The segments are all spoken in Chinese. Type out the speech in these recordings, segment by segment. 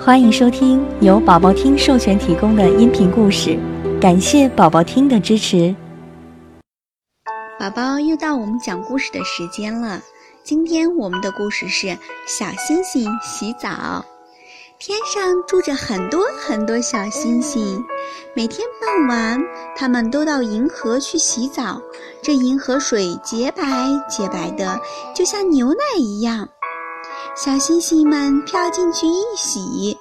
欢迎收听由宝宝听授权提供的音频故事，感谢宝宝听的支持。宝宝又到我们讲故事的时间了，今天我们的故事是小星星洗澡。天上住着很多很多小星星，每天傍晚，它们都到银河去洗澡。这银河水洁白洁白的，就像牛奶一样。小星星们跳进去一洗，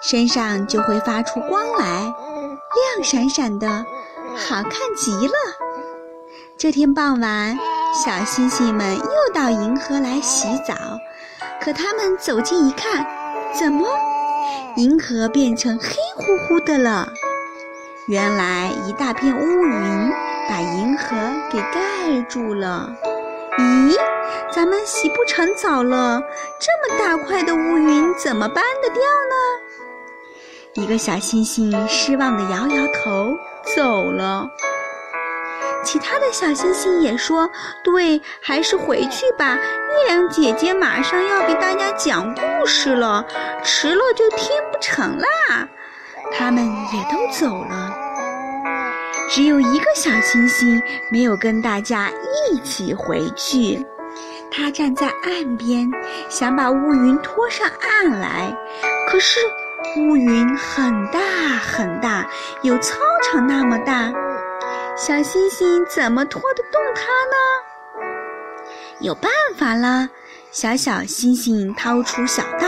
身上就会发出光来，亮闪闪的，好看极了。这天傍晚，小星星们又到银河来洗澡，可它们走近一看，怎么？银河变成黑乎乎的了。原来一大片乌云把银河给盖住了。咦，咱们洗不成澡了，这么大块的乌云怎么搬得掉呢？一个小星星失望地摇摇头走了。其他的小星星也说：“对，还是回去吧。月亮姐姐马上要给大家讲故事了，迟了就听不成啦。”他们也都走了，只有一个小星星没有跟大家一起回去。他站在岸边，想把乌云拖上岸来，可是乌云很大很大，有操场那么大。小星星怎么拖得动它呢？有办法了！小小星星掏出小刀，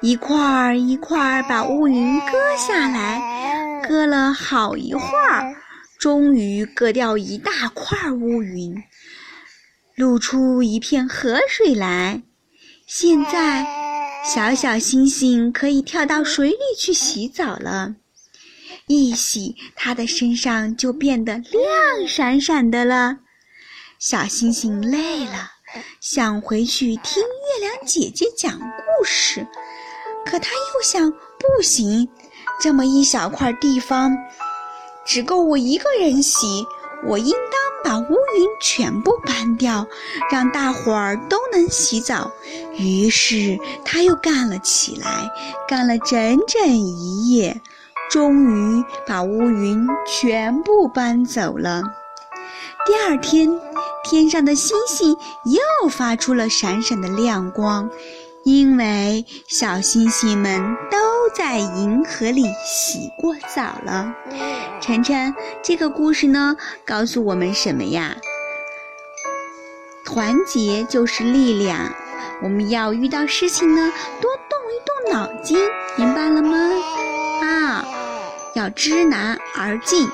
一块儿一块儿把乌云割下来，割了好一会儿，终于割掉一大块乌云，露出一片河水来。现在，小小星星可以跳到水里去洗澡了。一洗，它的身上就变得亮闪闪的了。小星星累了，想回去听月亮姐姐讲故事，可它又想，不行，这么一小块地方，只够我一个人洗，我应当把乌云全部搬掉，让大伙儿都能洗澡。于是，他又干了起来，干了整整一夜。终于把乌云全部搬走了。第二天，天上的星星又发出了闪闪的亮光，因为小星星们都在银河里洗过澡了。晨晨，这个故事呢，告诉我们什么呀？团结就是力量。我们要遇到事情呢，多动一动脑筋，明白了吗？啊。要知难而进。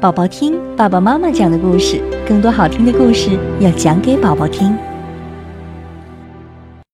宝宝听爸爸妈妈讲的故事，更多好听的故事要讲给宝宝听。